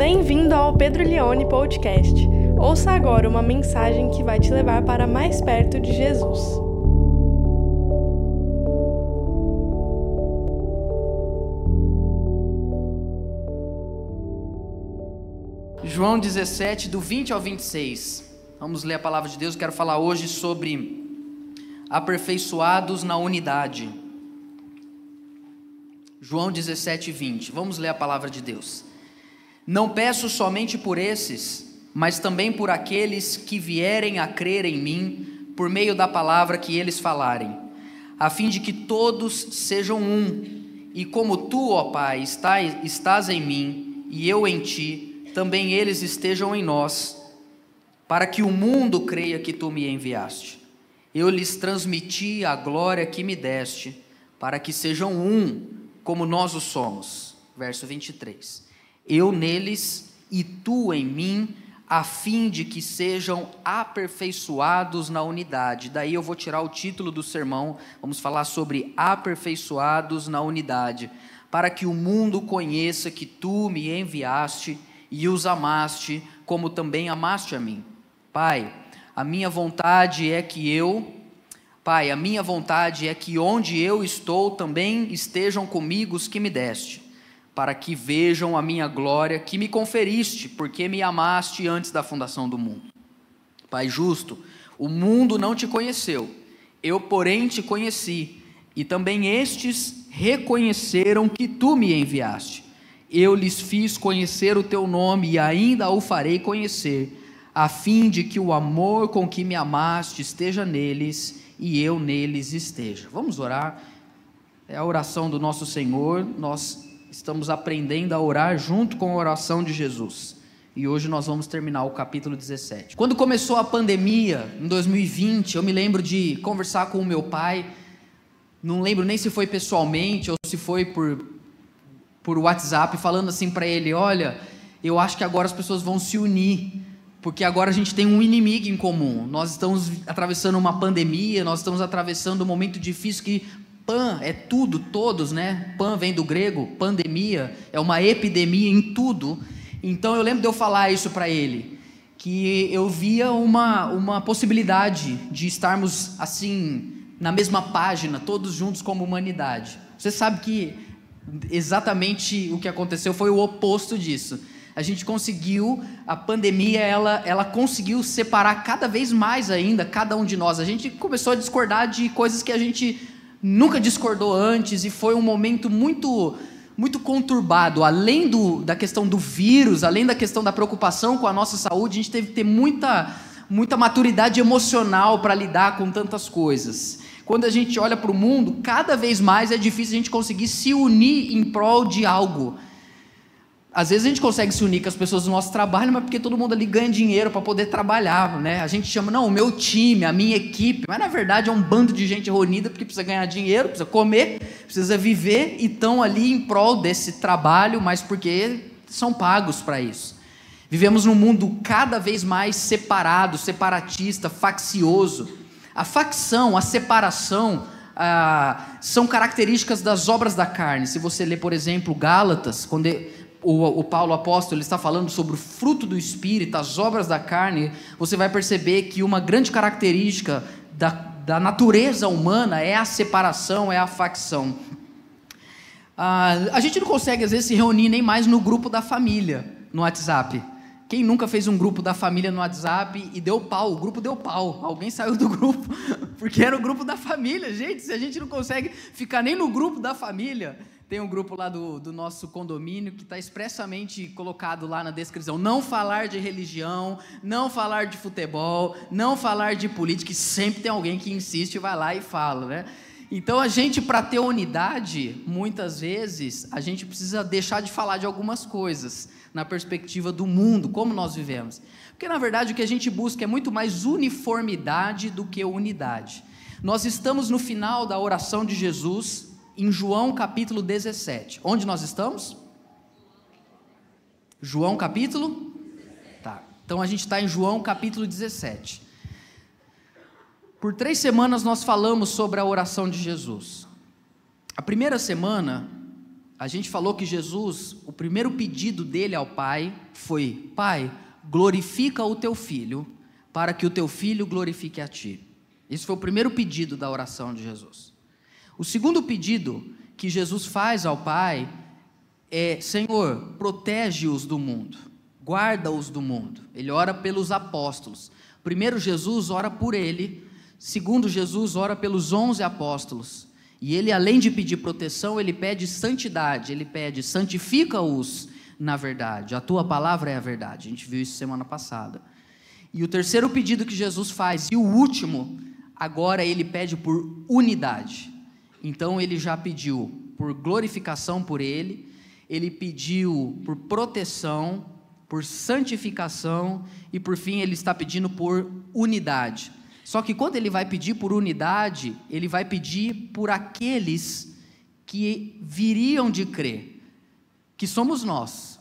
Bem-vindo ao Pedro Leone Podcast. Ouça agora uma mensagem que vai te levar para mais perto de Jesus. João 17, do 20 ao 26. Vamos ler a palavra de Deus. Quero falar hoje sobre aperfeiçoados na unidade. João 17, 20. Vamos ler a palavra de Deus. Não peço somente por esses, mas também por aqueles que vierem a crer em mim por meio da palavra que eles falarem, a fim de que todos sejam um. E como tu, ó Pai, estás em mim e eu em ti, também eles estejam em nós, para que o mundo creia que tu me enviaste. Eu lhes transmiti a glória que me deste, para que sejam um, como nós o somos. Verso 23 eu neles e tu em mim, a fim de que sejam aperfeiçoados na unidade. Daí eu vou tirar o título do sermão, vamos falar sobre aperfeiçoados na unidade, para que o mundo conheça que tu me enviaste e os amaste, como também amaste a mim. Pai, a minha vontade é que eu, Pai, a minha vontade é que onde eu estou também estejam comigo os que me deste para que vejam a minha glória que me conferiste, porque me amaste antes da fundação do mundo. Pai justo, o mundo não te conheceu, eu, porém, te conheci, e também estes reconheceram que tu me enviaste. Eu lhes fiz conhecer o teu nome e ainda o farei conhecer, a fim de que o amor com que me amaste esteja neles e eu neles esteja. Vamos orar. É a oração do nosso Senhor. Nós estamos aprendendo a orar junto com a oração de Jesus. E hoje nós vamos terminar o capítulo 17. Quando começou a pandemia, em 2020, eu me lembro de conversar com o meu pai. Não lembro nem se foi pessoalmente ou se foi por, por WhatsApp, falando assim para ele: Olha, eu acho que agora as pessoas vão se unir, porque agora a gente tem um inimigo em comum. Nós estamos atravessando uma pandemia, nós estamos atravessando um momento difícil que Pan é tudo, todos, né? Pan vem do grego, pandemia, é uma epidemia em tudo. Então eu lembro de eu falar isso para ele, que eu via uma, uma possibilidade de estarmos assim, na mesma página, todos juntos como humanidade. Você sabe que exatamente o que aconteceu foi o oposto disso. A gente conseguiu, a pandemia, ela, ela conseguiu separar cada vez mais ainda cada um de nós. A gente começou a discordar de coisas que a gente nunca discordou antes e foi um momento muito muito conturbado. Além do, da questão do vírus, além da questão da preocupação com a nossa saúde, a gente teve que ter muita, muita maturidade emocional para lidar com tantas coisas. Quando a gente olha para o mundo, cada vez mais é difícil a gente conseguir se unir em prol de algo. Às vezes a gente consegue se unir com as pessoas do nosso trabalho, mas porque todo mundo ali ganha dinheiro para poder trabalhar, né? A gente chama, não, o meu time, a minha equipe, mas na verdade é um bando de gente reunida porque precisa ganhar dinheiro, precisa comer, precisa viver e estão ali em prol desse trabalho, mas porque são pagos para isso. Vivemos num mundo cada vez mais separado, separatista, faccioso. A facção, a separação, são características das obras da carne. Se você ler, por exemplo, Gálatas, quando o, o Paulo apóstolo está falando sobre o fruto do Espírito, as obras da carne, você vai perceber que uma grande característica da, da natureza humana é a separação, é a facção. Ah, a gente não consegue, às vezes, se reunir nem mais no grupo da família, no WhatsApp. Quem nunca fez um grupo da família no WhatsApp e deu pau? O grupo deu pau. Alguém saiu do grupo porque era o grupo da família. Gente, se a gente não consegue ficar nem no grupo da família, tem um grupo lá do, do nosso condomínio que está expressamente colocado lá na descrição: não falar de religião, não falar de futebol, não falar de política. E sempre tem alguém que insiste e vai lá e fala, né? Então a gente, para ter unidade, muitas vezes a gente precisa deixar de falar de algumas coisas na perspectiva do mundo, como nós vivemos. Porque na verdade o que a gente busca é muito mais uniformidade do que unidade. Nós estamos no final da oração de Jesus, em João capítulo 17. Onde nós estamos? João capítulo? Tá. Então a gente está em João capítulo 17. Por três semanas nós falamos sobre a oração de Jesus. A primeira semana a gente falou que Jesus, o primeiro pedido dele ao Pai foi: Pai, glorifica o teu filho, para que o teu filho glorifique a ti. Esse foi o primeiro pedido da oração de Jesus. O segundo pedido que Jesus faz ao Pai é: Senhor, protege-os do mundo, guarda-os do mundo. Ele ora pelos apóstolos. Primeiro, Jesus ora por ele. Segundo, Jesus ora pelos onze apóstolos. E ele, além de pedir proteção, ele pede santidade, ele pede santifica-os na verdade. A tua palavra é a verdade. A gente viu isso semana passada. E o terceiro pedido que Jesus faz, e o último, agora ele pede por unidade. Então ele já pediu por glorificação por ele, ele pediu por proteção, por santificação e por fim ele está pedindo por unidade. Só que quando ele vai pedir por unidade, ele vai pedir por aqueles que viriam de crer, que somos nós.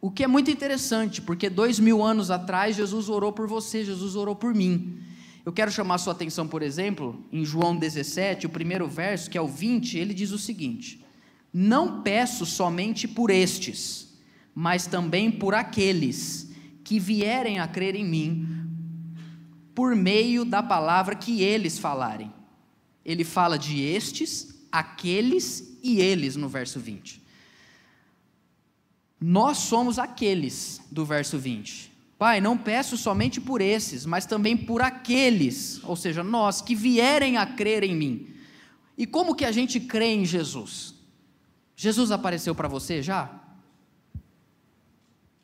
O que é muito interessante, porque dois mil anos atrás Jesus orou por você, Jesus orou por mim. Eu quero chamar sua atenção, por exemplo, em João 17, o primeiro verso, que é o 20, ele diz o seguinte: Não peço somente por estes, mas também por aqueles que vierem a crer em mim por meio da palavra que eles falarem. Ele fala de estes, aqueles e eles no verso 20. Nós somos aqueles do verso 20. Pai, não peço somente por esses, mas também por aqueles, ou seja, nós que vierem a crer em mim. E como que a gente crê em Jesus? Jesus apareceu para você já?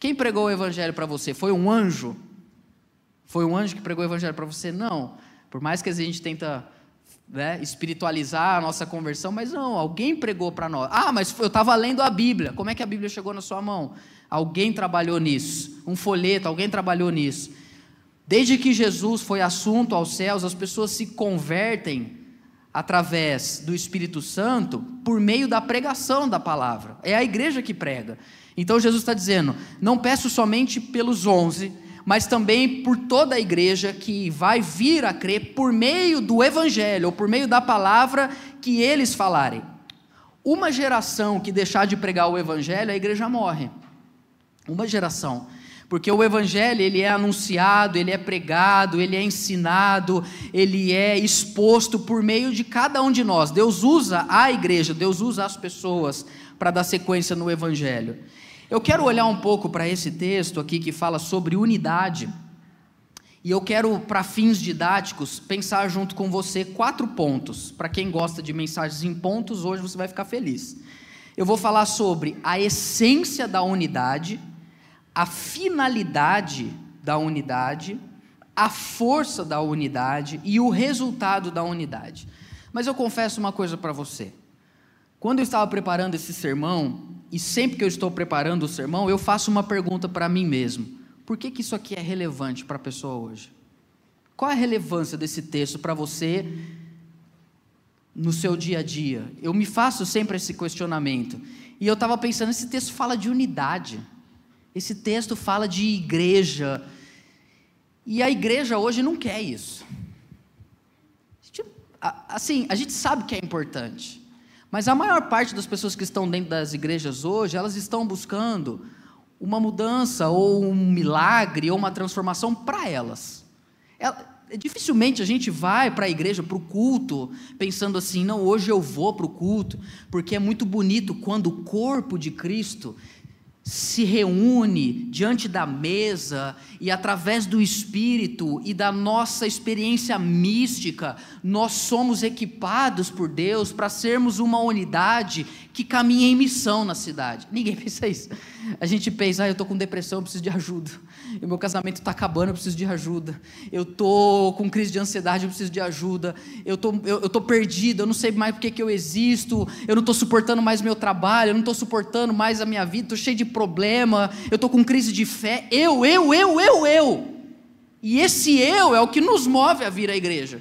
Quem pregou o evangelho para você? Foi um anjo? Foi um anjo que pregou o evangelho para você? Não. Por mais que a gente tenta né, espiritualizar a nossa conversão, mas não, alguém pregou para nós. Ah, mas eu estava lendo a Bíblia. Como é que a Bíblia chegou na sua mão? Alguém trabalhou nisso. Um folheto, alguém trabalhou nisso. Desde que Jesus foi assunto aos céus, as pessoas se convertem através do Espírito Santo por meio da pregação da palavra. É a igreja que prega. Então Jesus está dizendo: não peço somente pelos onze, mas também por toda a igreja que vai vir a crer por meio do evangelho, ou por meio da palavra que eles falarem. Uma geração que deixar de pregar o evangelho, a igreja morre. Uma geração. Porque o evangelho, ele é anunciado, ele é pregado, ele é ensinado, ele é exposto por meio de cada um de nós. Deus usa a igreja, Deus usa as pessoas para dar sequência no evangelho. Eu quero olhar um pouco para esse texto aqui que fala sobre unidade. E eu quero, para fins didáticos, pensar junto com você quatro pontos. Para quem gosta de mensagens em pontos, hoje você vai ficar feliz. Eu vou falar sobre a essência da unidade, a finalidade da unidade, a força da unidade e o resultado da unidade. Mas eu confesso uma coisa para você. Quando eu estava preparando esse sermão, e sempre que eu estou preparando o sermão, eu faço uma pergunta para mim mesmo: por que, que isso aqui é relevante para a pessoa hoje? Qual a relevância desse texto para você no seu dia a dia? Eu me faço sempre esse questionamento. E eu estava pensando: esse texto fala de unidade, esse texto fala de igreja. E a igreja hoje não quer isso. Assim, a gente sabe que é importante. Mas a maior parte das pessoas que estão dentro das igrejas hoje, elas estão buscando uma mudança ou um milagre ou uma transformação para elas. É, dificilmente a gente vai para a igreja, para o culto, pensando assim, não, hoje eu vou para o culto, porque é muito bonito quando o corpo de Cristo se reúne diante da mesa e através do Espírito e da nossa experiência mística, nós somos equipados por Deus para sermos uma unidade que caminha em missão na cidade. Ninguém pensa isso. A gente pensa, ah, eu estou com depressão, eu preciso de ajuda. O meu casamento está acabando, eu preciso de ajuda. Eu estou com crise de ansiedade, eu preciso de ajuda. Eu tô, estou eu, tô perdido, eu não sei mais por que eu existo. Eu não estou suportando mais meu trabalho, eu não estou suportando mais a minha vida, estou cheio de problema. Eu estou com crise de fé. Eu, eu, eu, eu, eu. E esse eu é o que nos move a vir à igreja.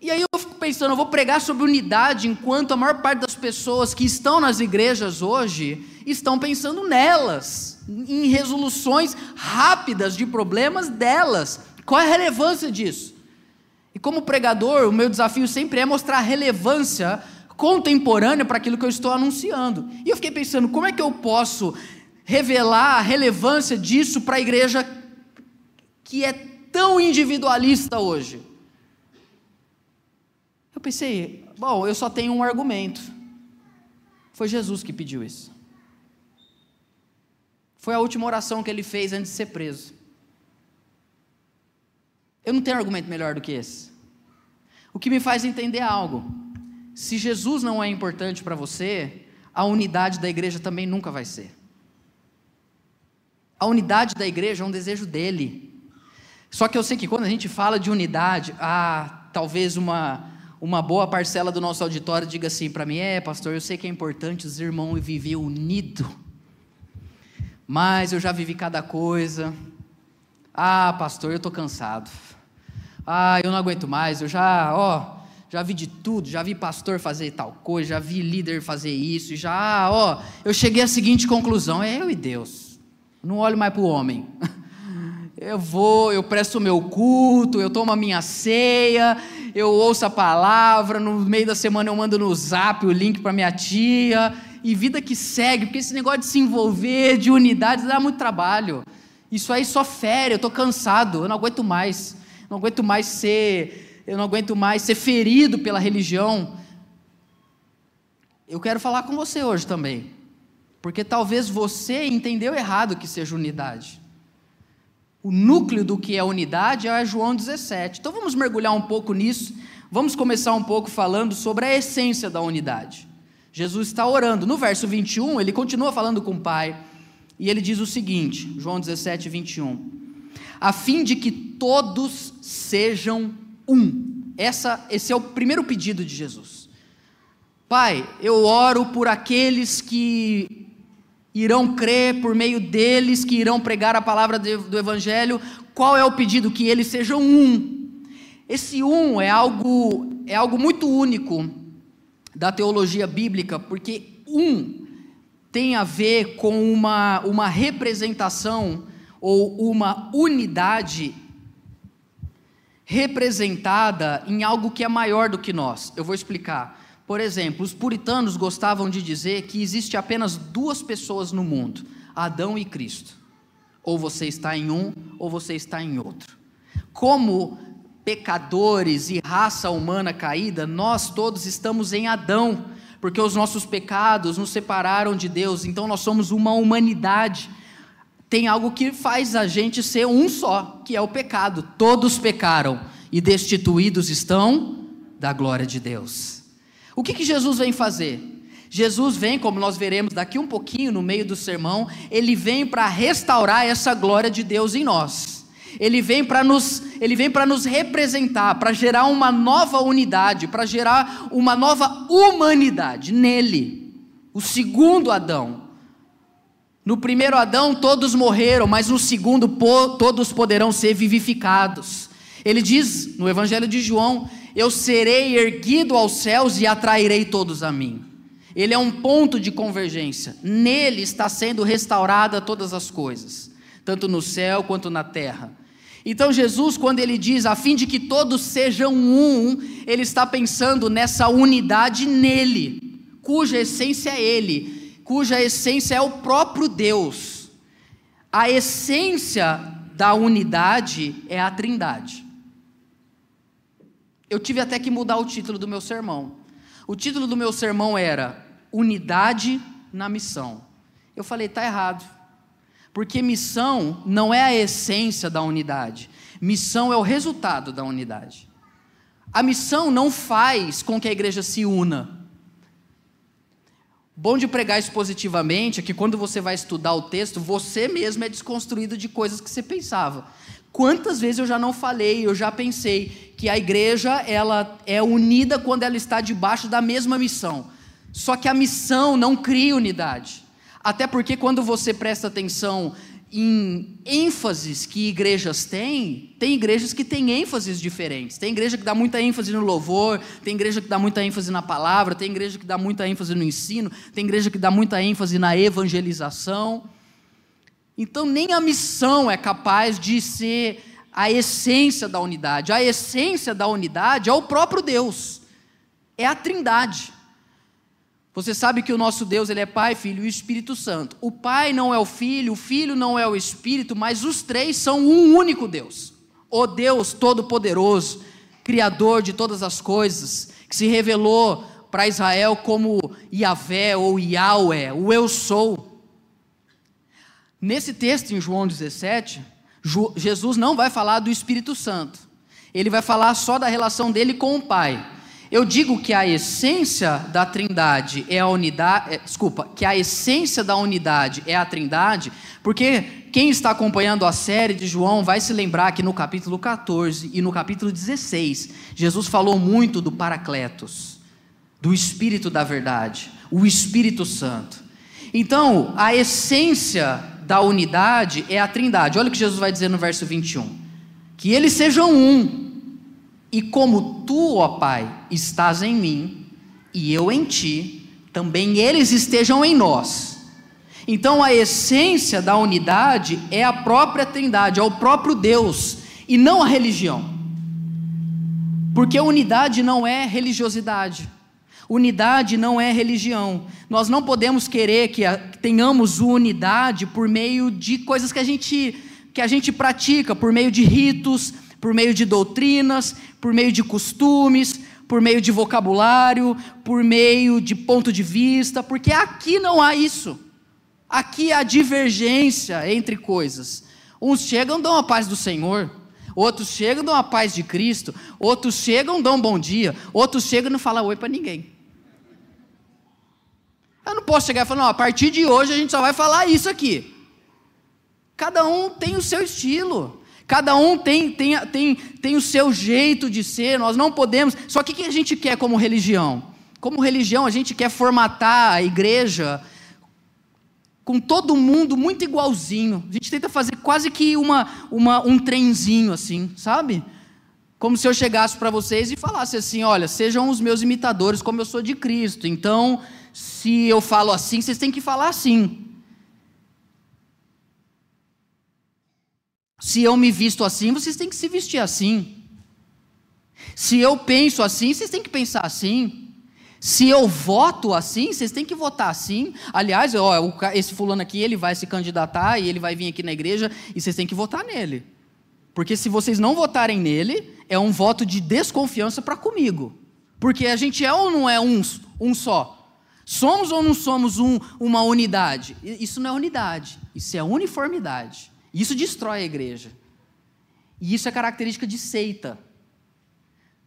E aí eu fico pensando, eu vou pregar sobre unidade enquanto a maior parte das pessoas que estão nas igrejas hoje estão pensando nelas, em resoluções rápidas de problemas delas. Qual é a relevância disso? E como pregador, o meu desafio sempre é mostrar a relevância contemporânea para aquilo que eu estou anunciando. E eu fiquei pensando, como é que eu posso revelar a relevância disso para a igreja que é tão individualista hoje? Eu pensei, bom, eu só tenho um argumento. Foi Jesus que pediu isso. Foi a última oração que ele fez antes de ser preso. Eu não tenho argumento melhor do que esse. O que me faz entender algo. Se Jesus não é importante para você, a unidade da igreja também nunca vai ser. A unidade da igreja é um desejo dele. Só que eu sei que quando a gente fala de unidade, ah, talvez uma, uma boa parcela do nosso auditório diga assim para mim: é, pastor, eu sei que é importante os irmãos viver unido, mas eu já vivi cada coisa. Ah, pastor, eu estou cansado. Ah, eu não aguento mais, eu já, ó, já vi de tudo, já vi pastor fazer tal coisa, já vi líder fazer isso, já, ó, eu cheguei à seguinte conclusão: é eu e Deus. Não olho mais para o homem. Eu vou, eu presto o meu culto, eu tomo a minha ceia, eu ouço a palavra, no meio da semana eu mando no zap o link para minha tia, e vida que segue, porque esse negócio de se envolver, de unidade, dá muito trabalho. Isso aí só fere, eu estou cansado, eu não aguento mais não aguento mais ser, eu não aguento mais ser ferido pela religião. Eu quero falar com você hoje também, porque talvez você entendeu errado que seja unidade. O núcleo do que é unidade é João 17. Então vamos mergulhar um pouco nisso. Vamos começar um pouco falando sobre a essência da unidade. Jesus está orando. No verso 21, ele continua falando com o Pai. E ele diz o seguinte, João 17, 21 a fim de que todos sejam um. Essa, esse é o primeiro pedido de Jesus. Pai, eu oro por aqueles que irão crer, por meio deles, que irão pregar a palavra do Evangelho. Qual é o pedido? Que eles sejam um. Esse um é algo, é algo muito único da teologia bíblica, porque um tem a ver com uma, uma representação ou uma unidade representada em algo que é maior do que nós. Eu vou explicar. Por exemplo, os puritanos gostavam de dizer que existe apenas duas pessoas no mundo: Adão e Cristo. Ou você está em um, ou você está em outro. Como pecadores e raça humana caída, nós todos estamos em Adão, porque os nossos pecados nos separaram de Deus, então nós somos uma humanidade tem algo que faz a gente ser um só, que é o pecado. Todos pecaram e destituídos estão da glória de Deus. O que, que Jesus vem fazer? Jesus vem, como nós veremos daqui um pouquinho no meio do sermão, ele vem para restaurar essa glória de Deus em nós. Ele vem para nos, ele vem para nos representar, para gerar uma nova unidade, para gerar uma nova humanidade nele. O segundo Adão, no primeiro Adão todos morreram, mas no segundo todos poderão ser vivificados. Ele diz no Evangelho de João: Eu serei erguido aos céus e atrairei todos a mim. Ele é um ponto de convergência. Nele está sendo restaurada todas as coisas, tanto no céu quanto na terra. Então Jesus, quando ele diz a fim de que todos sejam um, ele está pensando nessa unidade nele, cuja essência é ele cuja essência é o próprio Deus. A essência da unidade é a Trindade. Eu tive até que mudar o título do meu sermão. O título do meu sermão era Unidade na Missão. Eu falei, está errado. Porque missão não é a essência da unidade. Missão é o resultado da unidade. A missão não faz com que a igreja se una. Bom de pregar isso positivamente é que quando você vai estudar o texto, você mesmo é desconstruído de coisas que você pensava. Quantas vezes eu já não falei, eu já pensei que a igreja ela é unida quando ela está debaixo da mesma missão. Só que a missão não cria unidade. Até porque quando você presta atenção em ênfases que igrejas têm, tem igrejas que têm ênfases diferentes. Tem igreja que dá muita ênfase no louvor, tem igreja que dá muita ênfase na palavra, tem igreja que dá muita ênfase no ensino, tem igreja que dá muita ênfase na evangelização. Então, nem a missão é capaz de ser a essência da unidade. A essência da unidade é o próprio Deus, é a Trindade. Você sabe que o nosso Deus ele é Pai, Filho e Espírito Santo. O Pai não é o Filho, o Filho não é o Espírito, mas os três são um único Deus. O Deus Todo-Poderoso, Criador de todas as coisas, que se revelou para Israel como Yahvé ou Yahweh, o Eu Sou. Nesse texto em João 17, Jesus não vai falar do Espírito Santo. Ele vai falar só da relação dele com o Pai. Eu digo que a essência da Trindade é a unidade, é, desculpa, que a essência da unidade é a Trindade, porque quem está acompanhando a série de João vai se lembrar que no capítulo 14 e no capítulo 16, Jesus falou muito do Paracletos, do Espírito da verdade, o Espírito Santo. Então, a essência da unidade é a Trindade. Olha o que Jesus vai dizer no verso 21. Que eles sejam um, e como tu, ó Pai, estás em mim e eu em ti, também eles estejam em nós. Então a essência da unidade é a própria Trindade, é o próprio Deus e não a religião. Porque unidade não é religiosidade. Unidade não é religião. Nós não podemos querer que tenhamos unidade por meio de coisas que a gente que a gente pratica, por meio de ritos, por meio de doutrinas, por meio de costumes, por meio de vocabulário, por meio de ponto de vista, porque aqui não há isso. Aqui há divergência entre coisas. Uns chegam dão a paz do Senhor, outros chegam dão a paz de Cristo, outros chegam dão bom dia, outros chegam e não falam oi para ninguém. Eu não posso chegar e falar, não, a partir de hoje a gente só vai falar isso aqui. Cada um tem o seu estilo. Cada um tem, tem, tem, tem o seu jeito de ser, nós não podemos. Só que o que a gente quer como religião? Como religião, a gente quer formatar a igreja com todo mundo muito igualzinho. A gente tenta fazer quase que uma, uma, um trenzinho assim, sabe? Como se eu chegasse para vocês e falasse assim: olha, sejam os meus imitadores, como eu sou de Cristo. Então, se eu falo assim, vocês têm que falar assim. Se eu me visto assim, vocês têm que se vestir assim. Se eu penso assim, vocês têm que pensar assim. Se eu voto assim, vocês têm que votar assim. Aliás, ó, esse fulano aqui, ele vai se candidatar e ele vai vir aqui na igreja e vocês têm que votar nele. Porque se vocês não votarem nele, é um voto de desconfiança para comigo. Porque a gente é ou não é um, um só? Somos ou não somos um, uma unidade? Isso não é unidade, isso é uniformidade. Isso destrói a igreja. E isso é característica de seita.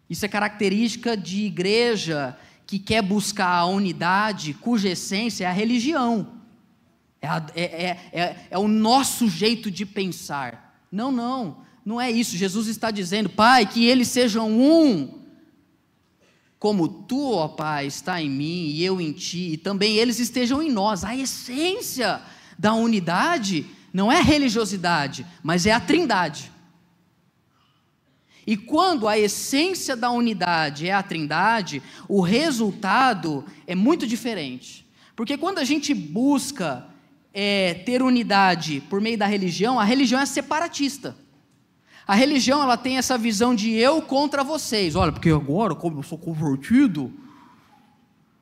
Isso é característica de igreja que quer buscar a unidade, cuja essência é a religião. É, a, é, é, é, é o nosso jeito de pensar. Não, não, não é isso. Jesus está dizendo, Pai, que eles sejam um, como tu, ó Pai, está em mim e eu em ti, e também eles estejam em nós. A essência da unidade não é religiosidade, mas é a trindade. E quando a essência da unidade é a trindade, o resultado é muito diferente. Porque quando a gente busca é, ter unidade por meio da religião, a religião é separatista. A religião ela tem essa visão de eu contra vocês. Olha, porque agora, como eu sou convertido,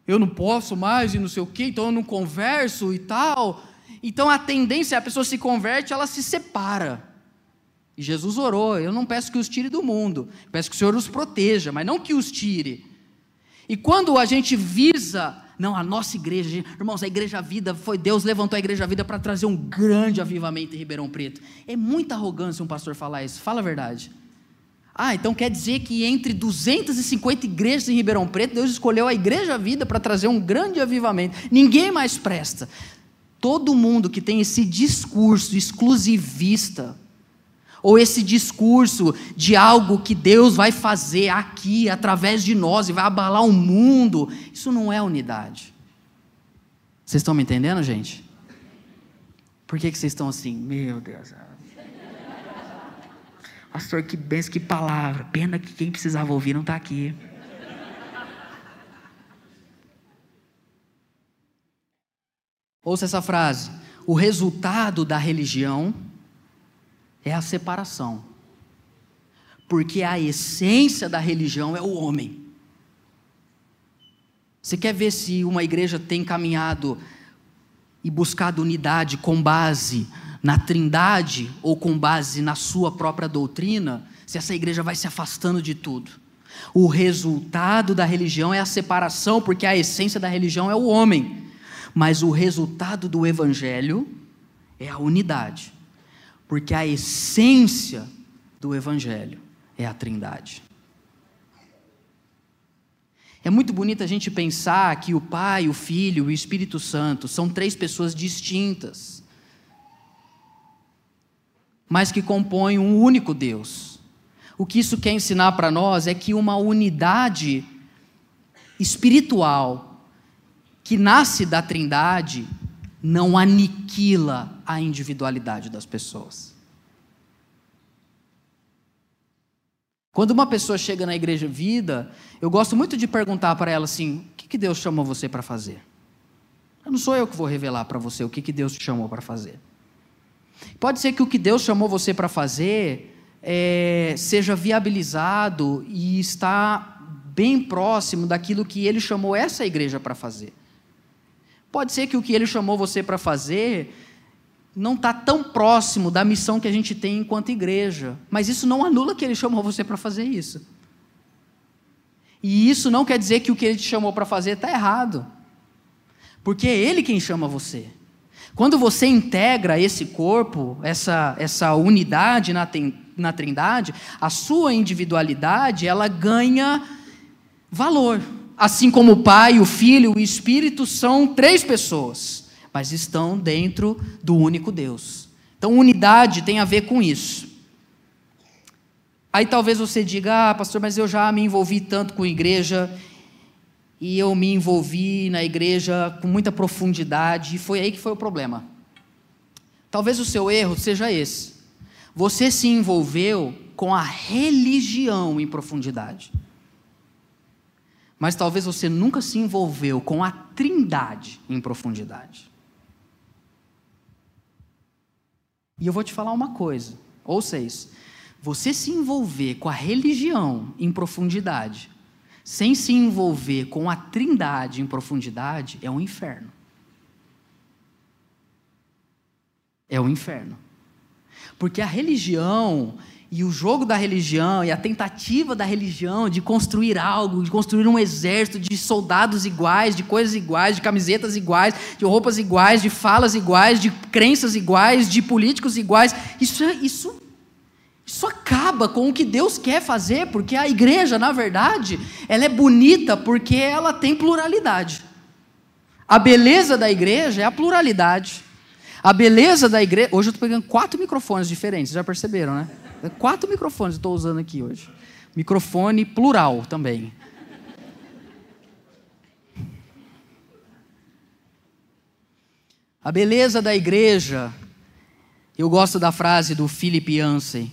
eu não posso mais e não sei o quê, então eu não converso e tal. Então a tendência, a pessoa se converte, ela se separa. E Jesus orou: Eu não peço que os tire do mundo, peço que o Senhor os proteja, mas não que os tire. E quando a gente visa, não, a nossa igreja, irmãos, a Igreja Vida foi Deus levantou a Igreja Vida para trazer um grande avivamento em Ribeirão Preto. É muita arrogância um pastor falar isso, fala a verdade. Ah, então quer dizer que entre 250 igrejas em Ribeirão Preto, Deus escolheu a Igreja Vida para trazer um grande avivamento. Ninguém mais presta. Todo mundo que tem esse discurso exclusivista, ou esse discurso de algo que Deus vai fazer aqui, através de nós, e vai abalar o mundo, isso não é unidade. Vocês estão me entendendo, gente? Por que, que vocês estão assim? Meu Deus. Pastor, que benção, que palavra. Pena que quem precisava ouvir não está aqui. Ouça essa frase: o resultado da religião é a separação. Porque a essência da religião é o homem. Você quer ver se uma igreja tem caminhado e buscado unidade com base na Trindade ou com base na sua própria doutrina? Se essa igreja vai se afastando de tudo. O resultado da religião é a separação, porque a essência da religião é o homem. Mas o resultado do evangelho é a unidade. Porque a essência do evangelho é a Trindade. É muito bonito a gente pensar que o Pai, o Filho e o Espírito Santo são três pessoas distintas, mas que compõem um único Deus. O que isso quer ensinar para nós é que uma unidade espiritual que nasce da Trindade não aniquila a individualidade das pessoas. Quando uma pessoa chega na igreja vida, eu gosto muito de perguntar para ela assim: o que, que Deus chamou você para fazer? Não sou eu que vou revelar para você o que, que Deus te chamou para fazer. Pode ser que o que Deus chamou você para fazer é, seja viabilizado e está bem próximo daquilo que Ele chamou essa igreja para fazer. Pode ser que o que Ele chamou você para fazer não está tão próximo da missão que a gente tem enquanto igreja. Mas isso não anula que ele chamou você para fazer isso. E isso não quer dizer que o que ele te chamou para fazer está errado. Porque é ele quem chama você. Quando você integra esse corpo, essa, essa unidade na, na trindade, a sua individualidade, ela ganha valor. Assim como o Pai, o Filho e o Espírito são três pessoas mas estão dentro do único Deus. Então, unidade tem a ver com isso. Aí talvez você diga, ah, pastor, mas eu já me envolvi tanto com igreja, e eu me envolvi na igreja com muita profundidade, e foi aí que foi o problema. Talvez o seu erro seja esse. Você se envolveu com a religião em profundidade. Mas talvez você nunca se envolveu com a trindade em profundidade. E eu vou te falar uma coisa, ou seis, você se envolver com a religião em profundidade, sem se envolver com a trindade em profundidade, é um inferno. É um inferno. Porque a religião e o jogo da religião e a tentativa da religião de construir algo, de construir um exército de soldados iguais, de coisas iguais, de camisetas iguais, de roupas iguais, de falas iguais, de crenças iguais, de políticos iguais, isso é, isso isso acaba com o que Deus quer fazer, porque a igreja, na verdade, ela é bonita porque ela tem pluralidade. A beleza da igreja é a pluralidade. A beleza da igreja. Hoje eu estou pegando quatro microfones diferentes, já perceberam, né? Quatro microfones estou usando aqui hoje. Microfone plural também. A beleza da igreja, eu gosto da frase do Philip Yancey,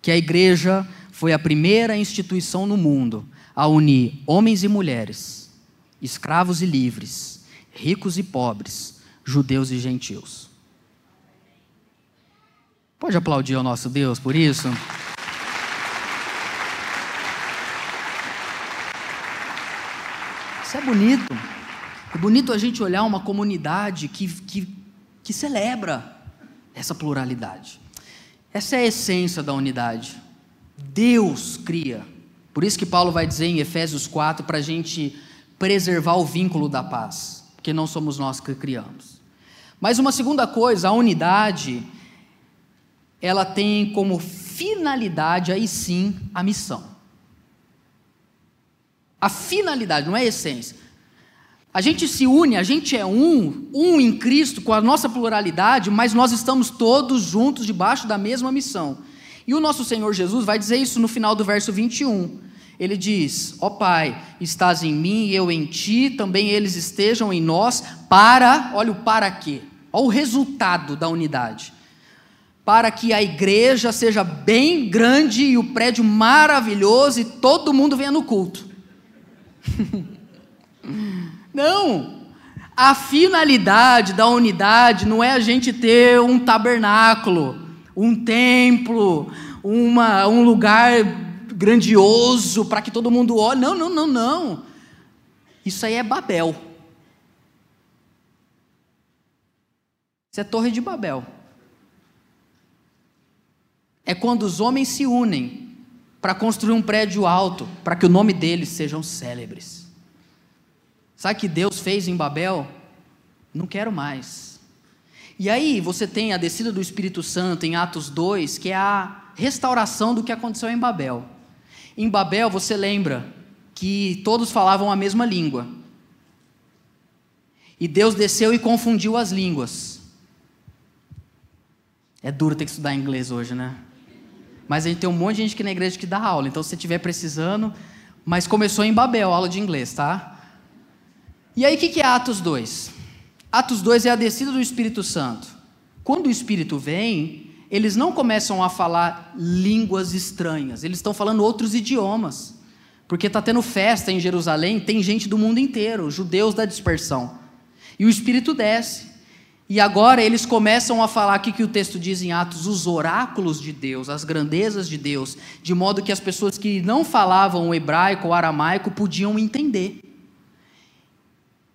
que a igreja foi a primeira instituição no mundo a unir homens e mulheres, escravos e livres, ricos e pobres, judeus e gentios. Pode aplaudir ao nosso Deus por isso? Isso é bonito. É bonito a gente olhar uma comunidade que, que, que celebra essa pluralidade. Essa é a essência da unidade. Deus cria. Por isso que Paulo vai dizer em Efésios 4 para a gente preservar o vínculo da paz, porque não somos nós que criamos. Mas uma segunda coisa, a unidade ela tem como finalidade, aí sim, a missão. A finalidade, não é a essência. A gente se une, a gente é um, um em Cristo, com a nossa pluralidade, mas nós estamos todos juntos debaixo da mesma missão. E o nosso Senhor Jesus vai dizer isso no final do verso 21. Ele diz: Ó oh, Pai, estás em mim e eu em ti, também eles estejam em nós, para, olha o para quê? Olha o resultado da unidade para que a igreja seja bem grande e o prédio maravilhoso e todo mundo venha no culto. não! A finalidade da unidade não é a gente ter um tabernáculo, um templo, uma, um lugar grandioso para que todo mundo olhe. Não, não, não, não. Isso aí é Babel. Isso é Torre de Babel. É quando os homens se unem para construir um prédio alto, para que o nome deles sejam célebres. Sabe o que Deus fez em Babel? Não quero mais. E aí você tem a descida do Espírito Santo em Atos 2, que é a restauração do que aconteceu em Babel. Em Babel, você lembra que todos falavam a mesma língua. E Deus desceu e confundiu as línguas. É duro ter que estudar inglês hoje, né? Mas a gente tem um monte de gente aqui na igreja que dá aula, então se você estiver precisando. Mas começou em Babel, aula de inglês, tá? E aí, o que é Atos 2? Atos 2 é a descida do Espírito Santo. Quando o Espírito vem, eles não começam a falar línguas estranhas, eles estão falando outros idiomas. Porque está tendo festa em Jerusalém, tem gente do mundo inteiro, judeus da dispersão. E o Espírito desce. E agora eles começam a falar aqui que o texto diz em Atos, os oráculos de Deus, as grandezas de Deus, de modo que as pessoas que não falavam hebraico ou aramaico podiam entender.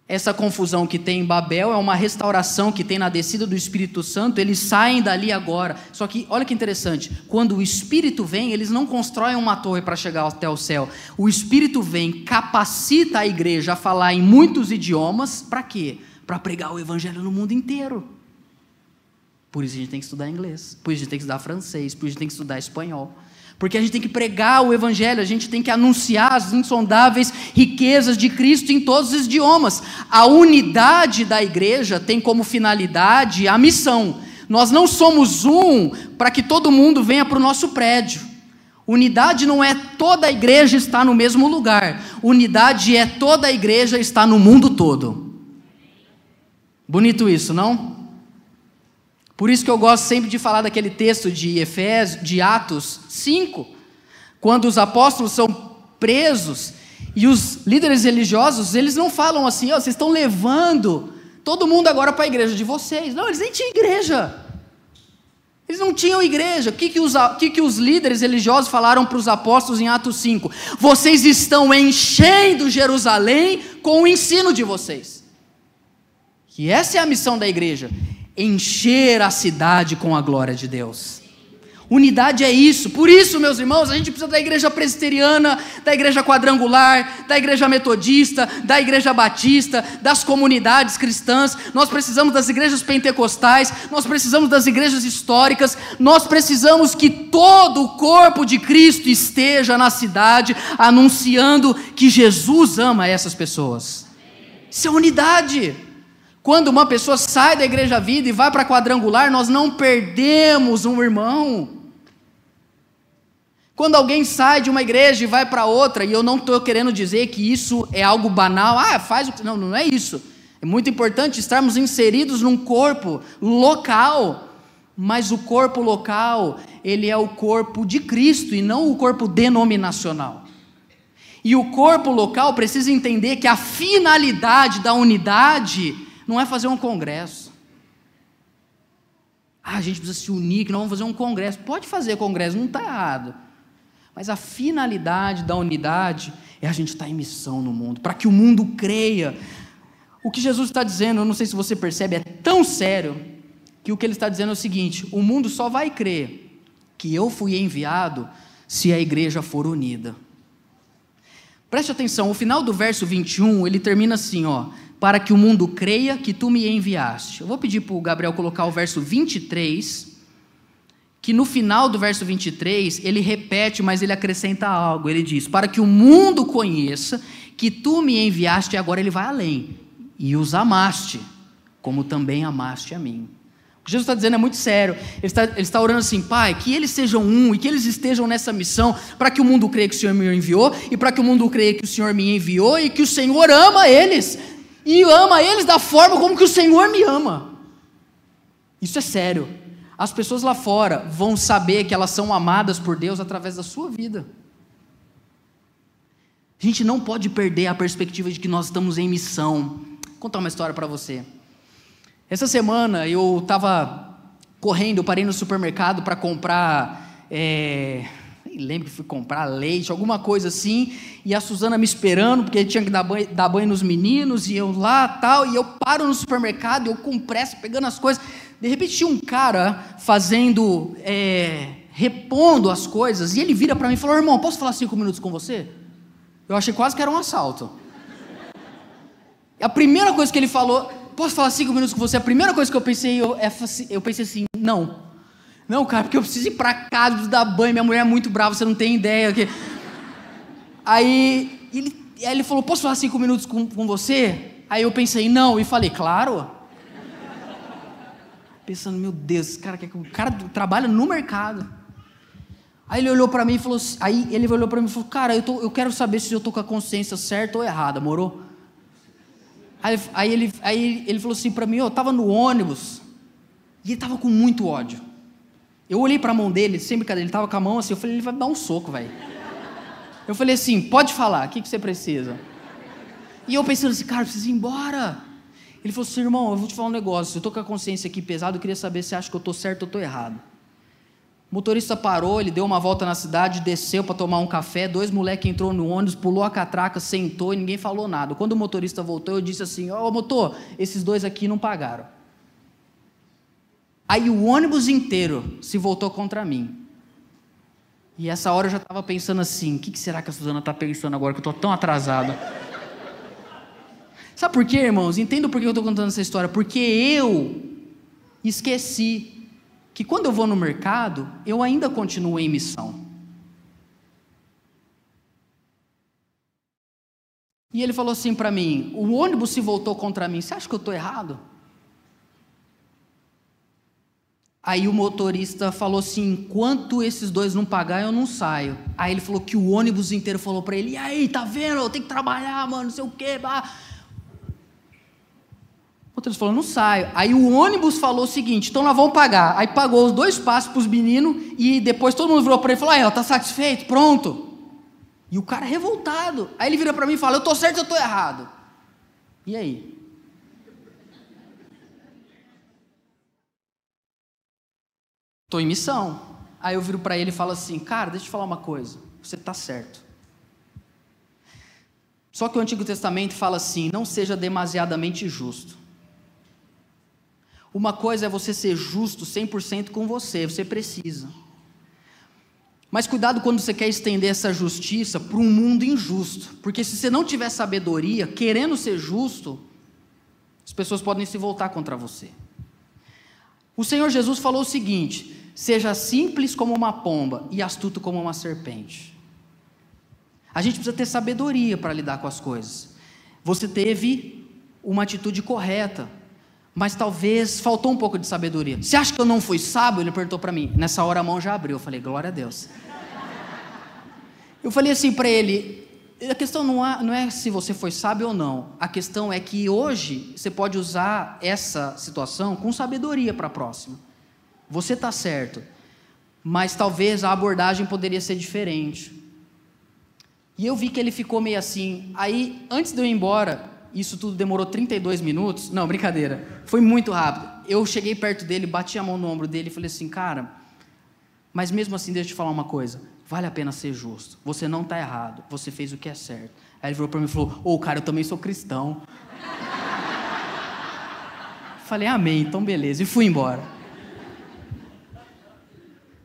Essa confusão que tem em Babel é uma restauração que tem na descida do Espírito Santo, eles saem dali agora. Só que, olha que interessante, quando o Espírito vem, eles não constroem uma torre para chegar até o céu. O Espírito vem, capacita a igreja a falar em muitos idiomas, para quê? Para pregar o Evangelho no mundo inteiro. Por isso a gente tem que estudar inglês, por isso a gente tem que estudar francês, por isso a gente tem que estudar espanhol. Porque a gente tem que pregar o Evangelho, a gente tem que anunciar as insondáveis riquezas de Cristo em todos os idiomas. A unidade da igreja tem como finalidade a missão. Nós não somos um para que todo mundo venha para o nosso prédio. Unidade não é toda a igreja estar no mesmo lugar. Unidade é toda a igreja estar no mundo todo. Bonito isso, não? Por isso que eu gosto sempre de falar daquele texto de Efésios, de Atos 5, quando os apóstolos são presos e os líderes religiosos, eles não falam assim, oh, vocês estão levando todo mundo agora para a igreja de vocês. Não, eles nem tinham igreja. Eles não tinham igreja. O que, que, os, que, que os líderes religiosos falaram para os apóstolos em Atos 5? Vocês estão enchendo Jerusalém com o ensino de vocês. Que essa é a missão da igreja encher a cidade com a glória de Deus. Unidade é isso, por isso, meus irmãos, a gente precisa da igreja presbiteriana, da igreja quadrangular, da igreja metodista, da igreja batista, das comunidades cristãs, nós precisamos das igrejas pentecostais, nós precisamos das igrejas históricas, nós precisamos que todo o corpo de Cristo esteja na cidade anunciando que Jesus ama essas pessoas. Isso é unidade. Quando uma pessoa sai da igreja vida e vai para quadrangular, nós não perdemos um irmão. Quando alguém sai de uma igreja e vai para outra, e eu não estou querendo dizer que isso é algo banal, ah, faz o que. Não, não é isso. É muito importante estarmos inseridos num corpo local, mas o corpo local, ele é o corpo de Cristo e não o corpo denominacional. E o corpo local precisa entender que a finalidade da unidade não é fazer um congresso. Ah, a gente precisa se unir, que nós vamos fazer um congresso. Pode fazer congresso, não está errado. Mas a finalidade da unidade é a gente estar tá em missão no mundo, para que o mundo creia. O que Jesus está dizendo, eu não sei se você percebe, é tão sério, que o que ele está dizendo é o seguinte: o mundo só vai crer que eu fui enviado se a igreja for unida. Preste atenção, o final do verso 21, ele termina assim, ó para que o mundo creia que tu me enviaste. Eu vou pedir para o Gabriel colocar o verso 23, que no final do verso 23 ele repete, mas ele acrescenta algo. Ele diz: Para que o mundo conheça que tu me enviaste, e agora ele vai além, e os amaste, como também amaste a mim. O que Jesus está dizendo é muito sério. Ele está, ele está orando assim, Pai, que eles sejam um e que eles estejam nessa missão para que o mundo creia que o Senhor me enviou e para que o mundo creia que o Senhor me enviou e que o Senhor ama eles e ama eles da forma como que o Senhor me ama. Isso é sério. As pessoas lá fora vão saber que elas são amadas por Deus através da sua vida. A gente não pode perder a perspectiva de que nós estamos em missão. Vou contar uma história para você. Essa semana eu estava correndo, eu parei no supermercado para comprar. É... nem lembro que fui comprar leite, alguma coisa assim, e a Suzana me esperando, porque tinha que dar banho, dar banho nos meninos, e eu lá tal, e eu paro no supermercado, eu com pressa, pegando as coisas. De repente tinha um cara fazendo, é, repondo as coisas, e ele vira para mim e falou: irmão, posso falar cinco minutos com você? Eu achei quase que era um assalto. A primeira coisa que ele falou, posso falar cinco minutos com você? A primeira coisa que eu pensei, eu, é eu pensei assim, não. Não, cara, porque eu preciso ir para casa, dar banho, minha mulher é muito brava, você não tem ideia. Que... Aí, ele, aí ele falou, posso falar cinco minutos com, com você? Aí eu pensei, não, e falei, claro. Pensando, meu Deus, esse cara, o cara trabalha no mercado. Aí ele olhou para mim e falou, aí ele olhou para mim e falou, cara, eu, tô, eu quero saber se eu tô com a consciência certa ou errada, morou? Aí, aí, ele, aí ele falou assim para mim, eu estava no ônibus e ele estava com muito ódio. Eu olhei para a mão dele, sem brincadeira, ele estava com a mão assim, eu falei, ele vai me dar um soco, velho. Eu falei assim, pode falar, o que, que você precisa? E eu pensando assim, cara, eu preciso ir embora. Ele falou assim, irmão, eu vou te falar um negócio, eu estou com a consciência aqui pesada, eu queria saber se acha que eu estou certo ou estou errado. O motorista parou, ele deu uma volta na cidade, desceu para tomar um café, dois moleques entrou no ônibus, pulou a catraca, sentou e ninguém falou nada. Quando o motorista voltou, eu disse assim: "Ô, oh, motor, esses dois aqui não pagaram". Aí o ônibus inteiro se voltou contra mim. E essa hora eu já estava pensando assim: o que, que será que a Suzana está pensando agora que eu estou tão atrasado? Sabe por quê, irmãos? Entendo por que eu estou contando essa história. Porque eu esqueci que quando eu vou no mercado, eu ainda continuo em missão. E ele falou assim para mim: o ônibus se voltou contra mim, você acha que eu estou errado? Aí o motorista falou assim: enquanto esses dois não pagar, eu não saio. Aí ele falou que o ônibus inteiro falou para ele: e aí, tá vendo? Eu tenho que trabalhar, mano, não sei o quê. Bah. Outros falou, não saio. Aí o ônibus falou o seguinte, então nós vamos pagar. Aí pagou os dois passos para os meninos e depois todo mundo virou para ele e falou, aí, ó, tá satisfeito? Pronto. E o cara revoltado. Aí ele vira para mim e fala, eu estou certo ou eu estou errado? E aí? Estou em missão. Aí eu viro para ele e falo assim, cara, deixa eu te falar uma coisa. Você está certo. Só que o Antigo Testamento fala assim: não seja demasiadamente justo. Uma coisa é você ser justo 100% com você, você precisa. Mas cuidado quando você quer estender essa justiça para um mundo injusto, porque se você não tiver sabedoria, querendo ser justo, as pessoas podem se voltar contra você. O Senhor Jesus falou o seguinte: seja simples como uma pomba e astuto como uma serpente. A gente precisa ter sabedoria para lidar com as coisas. Você teve uma atitude correta, mas talvez faltou um pouco de sabedoria. Você acha que eu não fui sábio? Ele perguntou para mim. Nessa hora a mão já abriu. Eu falei, glória a Deus. Eu falei assim para ele: a questão não é, não é se você foi sábio ou não. A questão é que hoje você pode usar essa situação com sabedoria para a próxima. Você está certo, mas talvez a abordagem poderia ser diferente. E eu vi que ele ficou meio assim. Aí, antes de eu ir embora, isso tudo demorou 32 minutos. Não, brincadeira. Foi muito rápido. Eu cheguei perto dele, bati a mão no ombro dele e falei assim, cara, mas mesmo assim, deixa eu te falar uma coisa. Vale a pena ser justo. Você não está errado. Você fez o que é certo. Aí ele virou para mim e falou: Ô, oh, cara, eu também sou cristão. Falei, amém, então beleza. E fui embora.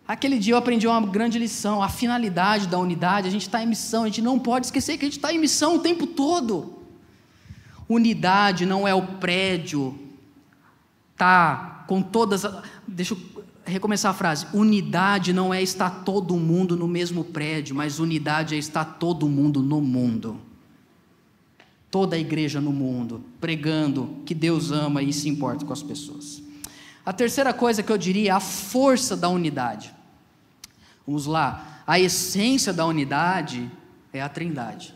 Aquele dia eu aprendi uma grande lição: a finalidade da unidade. A gente está em missão, a gente não pode esquecer que a gente está em missão o tempo todo. Unidade não é o prédio, tá com todas. Deixa eu recomeçar a frase. Unidade não é estar todo mundo no mesmo prédio, mas unidade é estar todo mundo no mundo. Toda a igreja no mundo, pregando que Deus ama e se importa com as pessoas. A terceira coisa que eu diria é a força da unidade. Vamos lá. A essência da unidade é a trindade.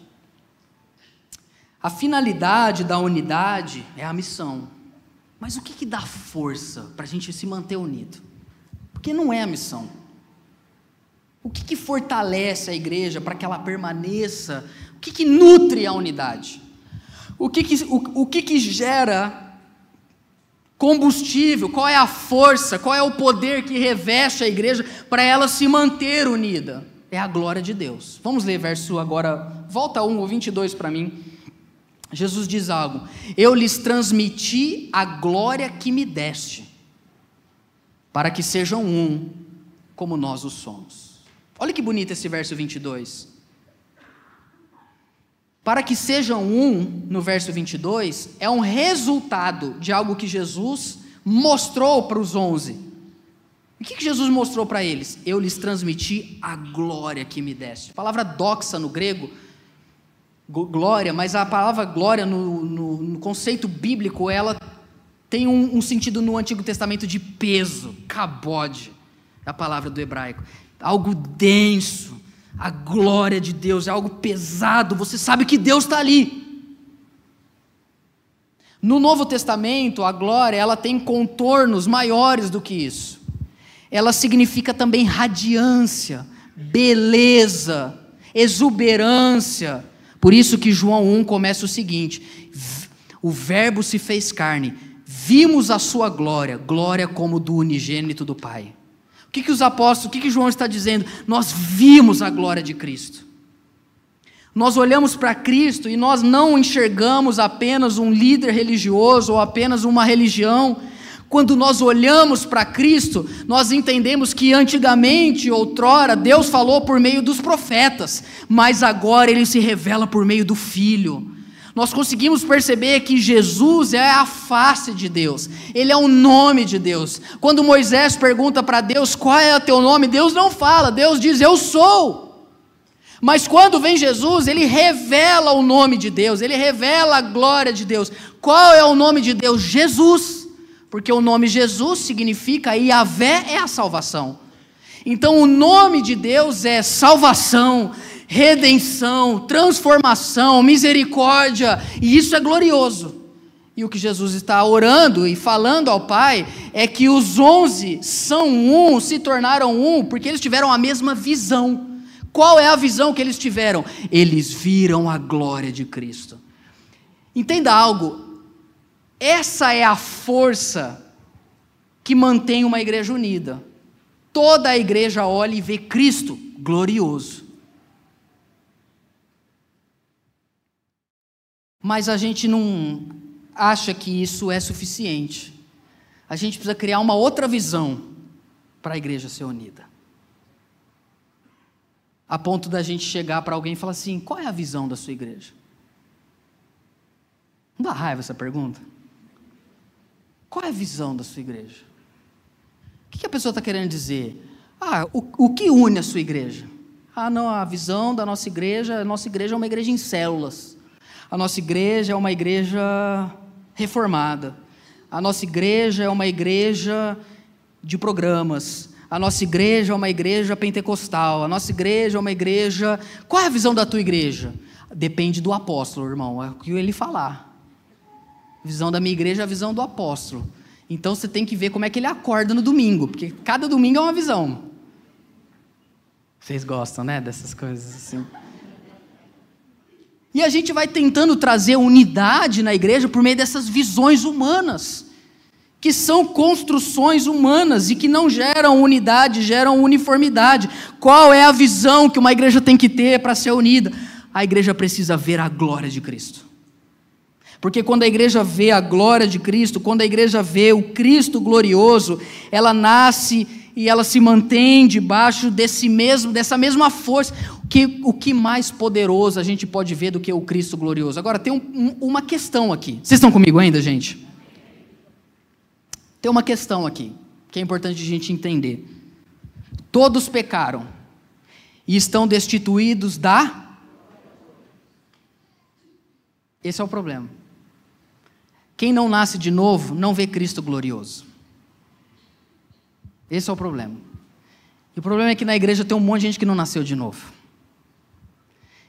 A finalidade da unidade é a missão. Mas o que, que dá força para a gente se manter unido? Porque não é a missão. O que, que fortalece a igreja para que ela permaneça? O que, que nutre a unidade? O que, que, o, o que, que gera combustível? Qual é a força? Qual é o poder que reveste a igreja para ela se manter unida? é a glória de Deus. Vamos ler verso agora, volta 1 ou 22 para mim. Jesus diz algo: Eu lhes transmiti a glória que me deste, para que sejam um, como nós o somos. Olha que bonito esse verso 22. Para que sejam um, no verso 22, é um resultado de algo que Jesus mostrou para os onze. O que Jesus mostrou para eles? Eu lhes transmiti a glória que me deste. A palavra doxa no grego, glória, mas a palavra glória no, no, no conceito bíblico, ela tem um, um, sentido no Antigo Testamento de peso, cabode, a palavra do hebraico. Algo denso, a glória de Deus é algo pesado, você sabe que Deus está ali. No Novo Testamento, a glória ela tem contornos maiores do que isso. Ela significa também radiância, beleza, exuberância. Por isso que João 1 começa o seguinte: o Verbo se fez carne, vimos a sua glória, glória como do unigênito do Pai. O que, que os apóstolos, o que, que João está dizendo? Nós vimos a glória de Cristo. Nós olhamos para Cristo e nós não enxergamos apenas um líder religioso ou apenas uma religião. Quando nós olhamos para Cristo, nós entendemos que antigamente, outrora, Deus falou por meio dos profetas, mas agora ele se revela por meio do Filho. Nós conseguimos perceber que Jesus é a face de Deus, ele é o nome de Deus. Quando Moisés pergunta para Deus qual é o teu nome, Deus não fala, Deus diz: Eu sou. Mas quando vem Jesus, ele revela o nome de Deus, ele revela a glória de Deus. Qual é o nome de Deus? Jesus. Porque o nome Jesus significa Yahvé é a salvação. Então o nome de Deus é salvação, redenção, transformação, misericórdia, e isso é glorioso. E o que Jesus está orando e falando ao Pai é que os onze são um, se tornaram um, porque eles tiveram a mesma visão. Qual é a visão que eles tiveram? Eles viram a glória de Cristo. Entenda algo, essa é a força que mantém uma igreja unida. Toda a igreja olha e vê Cristo glorioso. Mas a gente não acha que isso é suficiente. A gente precisa criar uma outra visão para a igreja ser unida a ponto da gente chegar para alguém e falar assim: qual é a visão da sua igreja? Não dá raiva essa pergunta? Qual é a visão da sua igreja? O que a pessoa está querendo dizer? Ah, o, o que une a sua igreja? Ah, não, a visão da nossa igreja, a nossa igreja é uma igreja em células. A nossa igreja é uma igreja reformada. A nossa igreja é uma igreja de programas. A nossa igreja é uma igreja pentecostal. A nossa igreja é uma igreja. Qual é a visão da tua igreja? Depende do apóstolo, irmão. É o que ele falar. A visão da minha igreja é a visão do apóstolo. Então você tem que ver como é que ele acorda no domingo, porque cada domingo é uma visão. Vocês gostam, né, dessas coisas assim? E a gente vai tentando trazer unidade na igreja por meio dessas visões humanas que são construções humanas e que não geram unidade, geram uniformidade. Qual é a visão que uma igreja tem que ter para ser unida? A igreja precisa ver a glória de Cristo. Porque quando a igreja vê a glória de Cristo, quando a igreja vê o Cristo glorioso, ela nasce e ela se mantém debaixo desse mesmo, dessa mesma força. Que, o que mais poderoso a gente pode ver do que o Cristo glorioso? Agora, tem um, um, uma questão aqui. Vocês estão comigo ainda, gente? Tem uma questão aqui, que é importante a gente entender. Todos pecaram e estão destituídos da. Esse é o problema. Quem não nasce de novo não vê Cristo glorioso. Esse é o problema. E o problema é que na igreja tem um monte de gente que não nasceu de novo.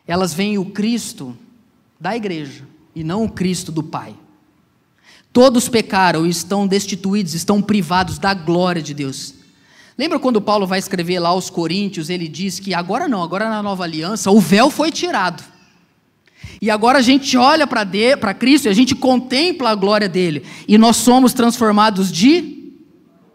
Elas veem o Cristo da igreja e não o Cristo do Pai. Todos pecaram e estão destituídos, estão privados da glória de Deus. Lembra quando Paulo vai escrever lá aos Coríntios, ele diz que agora não, agora na nova aliança, o véu foi tirado. E agora a gente olha para Cristo e a gente contempla a glória dele. E nós somos transformados de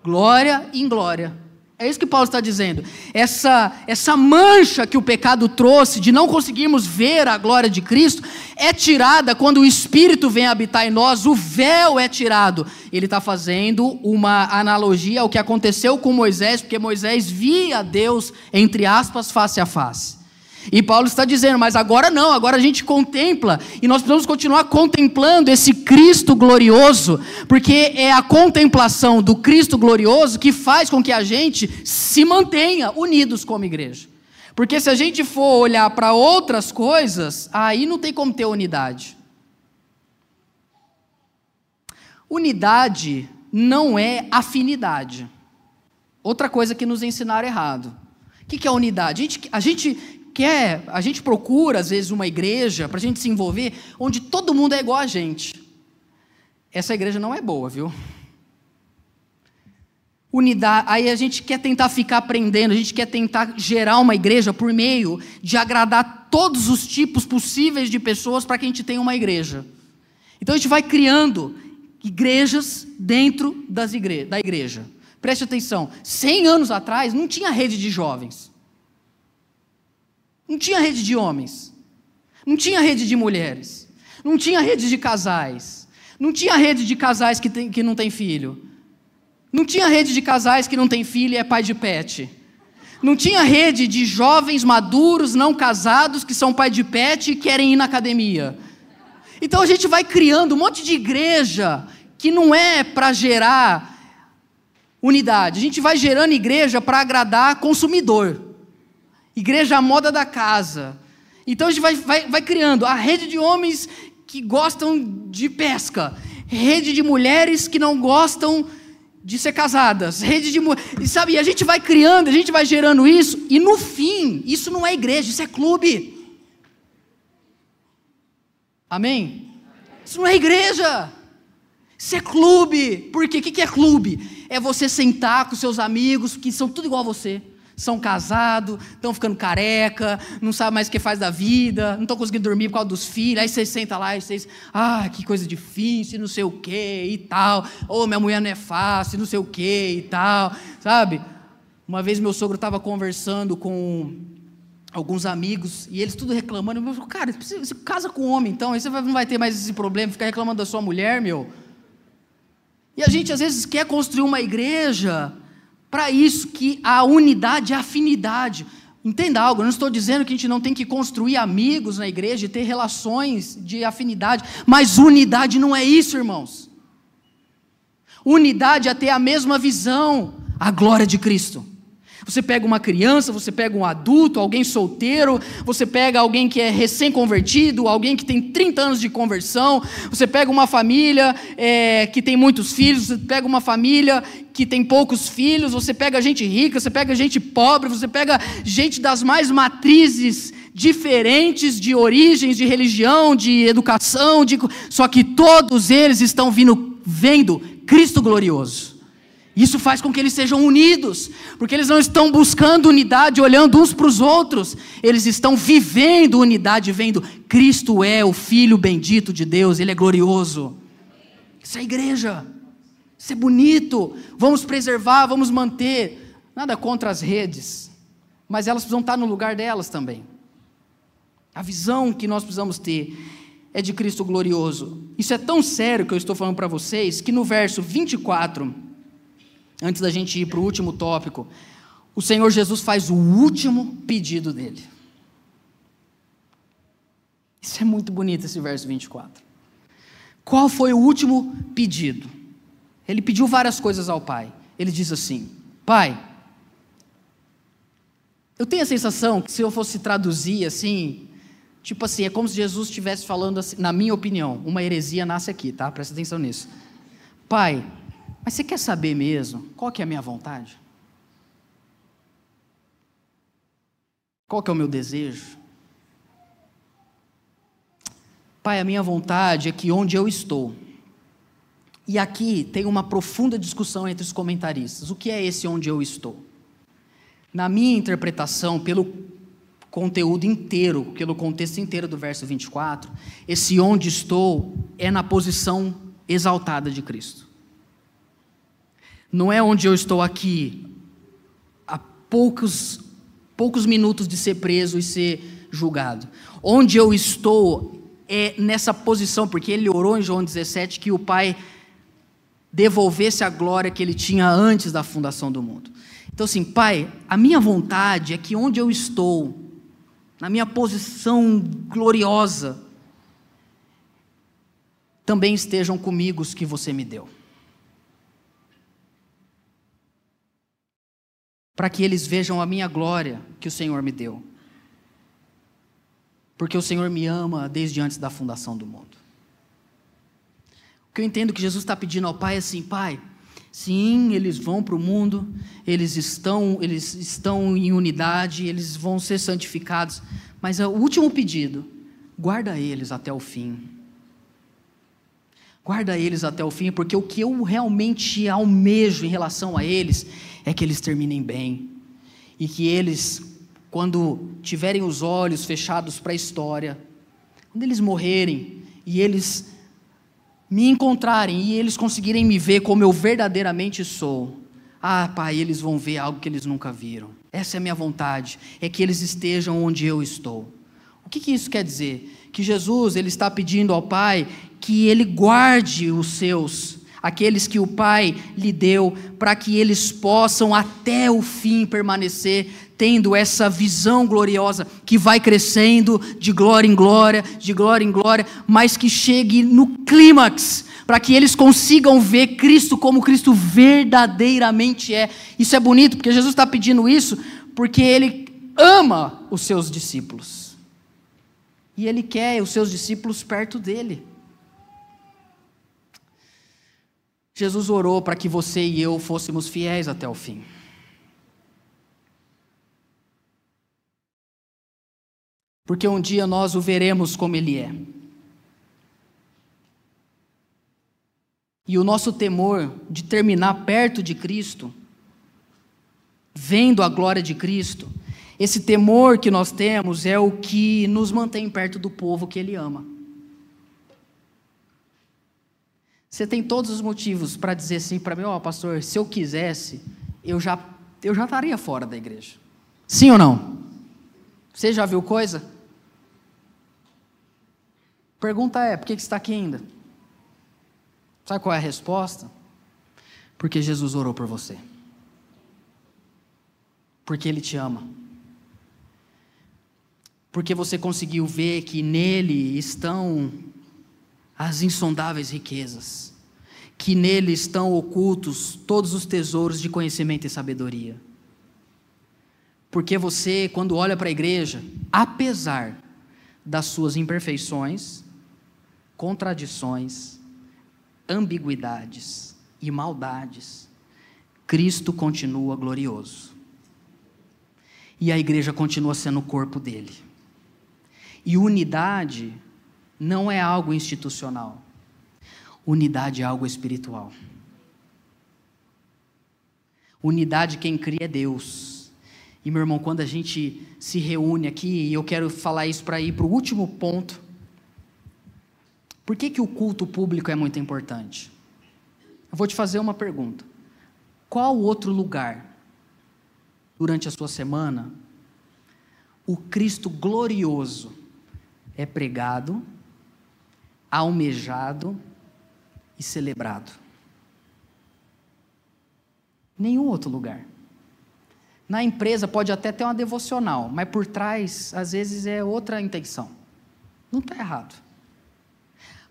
glória em glória. É isso que Paulo está dizendo. Essa, essa mancha que o pecado trouxe de não conseguirmos ver a glória de Cristo é tirada quando o Espírito vem habitar em nós, o véu é tirado. Ele está fazendo uma analogia ao que aconteceu com Moisés, porque Moisés via Deus, entre aspas, face a face. E Paulo está dizendo, mas agora não, agora a gente contempla, e nós precisamos continuar contemplando esse Cristo glorioso, porque é a contemplação do Cristo glorioso que faz com que a gente se mantenha unidos como igreja. Porque se a gente for olhar para outras coisas, aí não tem como ter unidade. Unidade não é afinidade. Outra coisa que nos ensinaram errado. O que é unidade? A gente, a gente quer, a gente procura às vezes uma igreja para a gente se envolver onde todo mundo é igual a gente. Essa igreja não é boa, viu? Unidade, aí a gente quer tentar ficar aprendendo, a gente quer tentar gerar uma igreja por meio de agradar todos os tipos possíveis de pessoas para que a gente tenha uma igreja. Então a gente vai criando igrejas dentro das igre da igreja. Preste atenção, 100 anos atrás não tinha rede de jovens. Não tinha rede de homens. Não tinha rede de mulheres. Não tinha rede de casais. Não tinha rede de casais que, tem, que não tem filho. Não tinha rede de casais que não tem filho e é pai de pet. Não tinha rede de jovens maduros, não casados, que são pai de pet e querem ir na academia. Então a gente vai criando um monte de igreja que não é para gerar unidade. A gente vai gerando igreja para agradar consumidor. Igreja à moda da casa. Então a gente vai, vai, vai criando a rede de homens que gostam de pesca, rede de mulheres que não gostam de ser casadas, rede de e sabe, a gente vai criando, a gente vai gerando isso, e no fim, isso não é igreja, isso é clube. Amém? Isso não é igreja. Isso é clube. Por quê? O que é clube? É você sentar com seus amigos que são tudo igual a você são casados, estão ficando careca, não sabe mais o que faz da vida, não estão conseguindo dormir por causa dos filhos, aí você senta lá e vocês, ah, que coisa difícil, não sei o que e tal, ou oh, minha mulher não é fácil, não sei o que e tal, sabe? Uma vez meu sogro estava conversando com alguns amigos e eles tudo reclamando, eu falei, cara, você casa com homem então, aí você não vai ter mais esse problema, ficar reclamando da sua mulher, meu. E a gente às vezes quer construir uma igreja para isso que a unidade, a afinidade. Entenda algo, eu não estou dizendo que a gente não tem que construir amigos na igreja e ter relações de afinidade, mas unidade não é isso, irmãos. Unidade é ter a mesma visão, a glória de Cristo. Você pega uma criança, você pega um adulto, alguém solteiro, você pega alguém que é recém-convertido, alguém que tem 30 anos de conversão, você pega uma família é, que tem muitos filhos, você pega uma família que tem poucos filhos, você pega gente rica, você pega gente pobre, você pega gente das mais matrizes diferentes de origens, de religião, de educação, de... só que todos eles estão vindo, vendo Cristo glorioso. Isso faz com que eles sejam unidos, porque eles não estão buscando unidade olhando uns para os outros, eles estão vivendo unidade, vendo Cristo é o Filho bendito de Deus, Ele é glorioso. Isso é igreja, isso é bonito, vamos preservar, vamos manter. Nada contra as redes, mas elas precisam estar no lugar delas também. A visão que nós precisamos ter é de Cristo glorioso. Isso é tão sério que eu estou falando para vocês que no verso 24 antes da gente ir para o último tópico, o Senhor Jesus faz o último pedido dele. Isso é muito bonito, esse verso 24. Qual foi o último pedido? Ele pediu várias coisas ao Pai. Ele diz assim: Pai, eu tenho a sensação que se eu fosse traduzir assim, tipo assim, é como se Jesus estivesse falando assim, na minha opinião, uma heresia nasce aqui, tá? Presta atenção nisso. Pai, mas você quer saber mesmo qual que é a minha vontade? Qual que é o meu desejo? Pai, a minha vontade é que onde eu estou, e aqui tem uma profunda discussão entre os comentaristas: o que é esse onde eu estou? Na minha interpretação, pelo conteúdo inteiro, pelo contexto inteiro do verso 24, esse onde estou é na posição exaltada de Cristo. Não é onde eu estou aqui, poucos, poucos minutos de ser preso e ser julgado. Onde eu estou é nessa posição, porque ele orou em João 17 que o Pai devolvesse a glória que ele tinha antes da fundação do mundo. Então, assim, Pai, a minha vontade é que onde eu estou, na minha posição gloriosa, também estejam comigo os que você me deu. Para que eles vejam a minha glória que o Senhor me deu. Porque o Senhor me ama desde antes da fundação do mundo. O que eu entendo que Jesus está pedindo ao Pai é assim: Pai, sim, eles vão para o mundo, eles estão, eles estão em unidade, eles vão ser santificados, mas o último pedido, guarda eles até o fim. Guarda eles até o fim, porque o que eu realmente almejo em relação a eles é que eles terminem bem. E que eles, quando tiverem os olhos fechados para a história, quando eles morrerem e eles me encontrarem e eles conseguirem me ver como eu verdadeiramente sou, ah, Pai, eles vão ver algo que eles nunca viram. Essa é a minha vontade, é que eles estejam onde eu estou. O que, que isso quer dizer? Que Jesus ele está pedindo ao Pai que ele guarde os seus, aqueles que o Pai lhe deu, para que eles possam até o fim permanecer tendo essa visão gloriosa que vai crescendo de glória em glória, de glória em glória, mas que chegue no clímax, para que eles consigam ver Cristo como Cristo verdadeiramente é. Isso é bonito, porque Jesus está pedindo isso porque ele ama os seus discípulos. E ele quer os seus discípulos perto dele. Jesus orou para que você e eu fôssemos fiéis até o fim. Porque um dia nós o veremos como Ele é. E o nosso temor de terminar perto de Cristo, vendo a glória de Cristo, esse temor que nós temos é o que nos mantém perto do povo que Ele ama. Você tem todos os motivos para dizer assim para mim, ó, oh, pastor, se eu quisesse, eu já eu já estaria fora da igreja. Sim ou não? Você já viu coisa? Pergunta é: por que você está aqui ainda? Sabe qual é a resposta? Porque Jesus orou por você. Porque Ele te ama. Porque você conseguiu ver que nele estão as insondáveis riquezas, que nele estão ocultos todos os tesouros de conhecimento e sabedoria. Porque você, quando olha para a igreja, apesar das suas imperfeições, contradições, ambiguidades e maldades, Cristo continua glorioso. E a igreja continua sendo o corpo dele. E unidade não é algo institucional. Unidade é algo espiritual. Unidade quem cria é Deus. E meu irmão, quando a gente se reúne aqui, e eu quero falar isso para ir para o último ponto. Por que, que o culto público é muito importante? Eu vou te fazer uma pergunta. Qual outro lugar, durante a sua semana, o Cristo glorioso é pregado almejado e celebrado. Nenhum outro lugar. Na empresa pode até ter uma devocional, mas por trás, às vezes, é outra intenção. Não está errado.